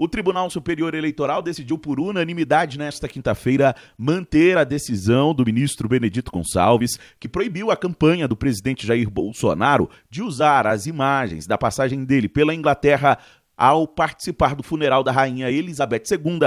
O Tribunal Superior Eleitoral decidiu por unanimidade nesta quinta-feira manter a decisão do ministro Benedito Gonçalves, que proibiu a campanha do presidente Jair Bolsonaro de usar as imagens da passagem dele pela Inglaterra ao participar do funeral da rainha Elizabeth II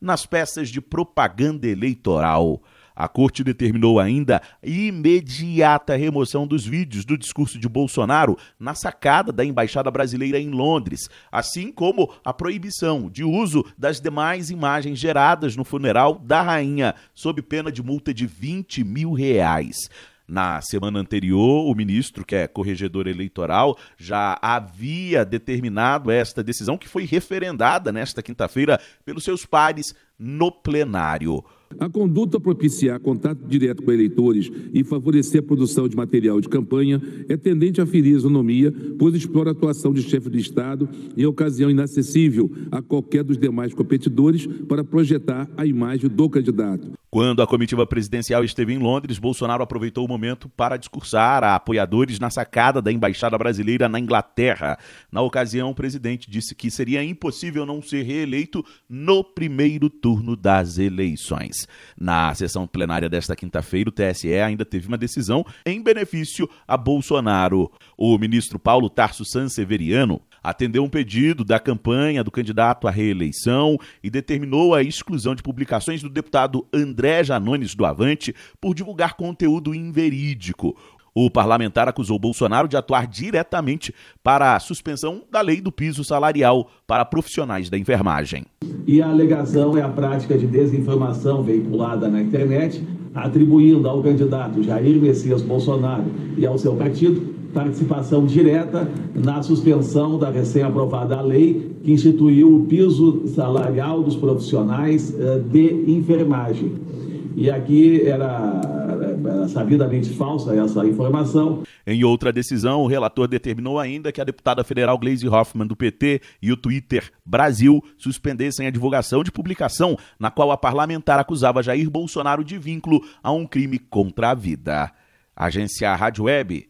nas peças de propaganda eleitoral. A corte determinou ainda imediata remoção dos vídeos do discurso de Bolsonaro na sacada da embaixada brasileira em Londres, assim como a proibição de uso das demais imagens geradas no funeral da rainha, sob pena de multa de 20 mil reais. Na semana anterior, o ministro, que é corregedor eleitoral, já havia determinado esta decisão, que foi referendada nesta quinta-feira pelos seus pares no plenário. A conduta propiciar contato direto com eleitores e favorecer a produção de material de campanha é tendente a ferir a isonomia, pois explora a atuação de chefe de Estado em ocasião inacessível a qualquer dos demais competidores para projetar a imagem do candidato. Quando a comitiva presidencial esteve em Londres, Bolsonaro aproveitou o momento para discursar a apoiadores na sacada da embaixada brasileira na Inglaterra. Na ocasião, o presidente disse que seria impossível não ser reeleito no primeiro turno das eleições. Na sessão plenária desta quinta-feira, o TSE ainda teve uma decisão em benefício a Bolsonaro. O ministro Paulo Tarso Sanseveriano atendeu um pedido da campanha do candidato à reeleição e determinou a exclusão de publicações do deputado André Janones do Avante por divulgar conteúdo inverídico. O parlamentar acusou Bolsonaro de atuar diretamente para a suspensão da lei do piso salarial para profissionais da enfermagem. E a alegação é a prática de desinformação veiculada na internet, atribuindo ao candidato Jair Messias Bolsonaro e ao seu partido participação direta na suspensão da recém-aprovada lei que instituiu o piso salarial dos profissionais eh, de enfermagem. E aqui era sabidamente falsa essa informação. Em outra decisão, o relator determinou ainda que a deputada federal Gleisi Hoffmann do PT e o Twitter Brasil suspendessem a divulgação de publicação na qual a parlamentar acusava Jair Bolsonaro de vínculo a um crime contra a vida. Agência Rádio Web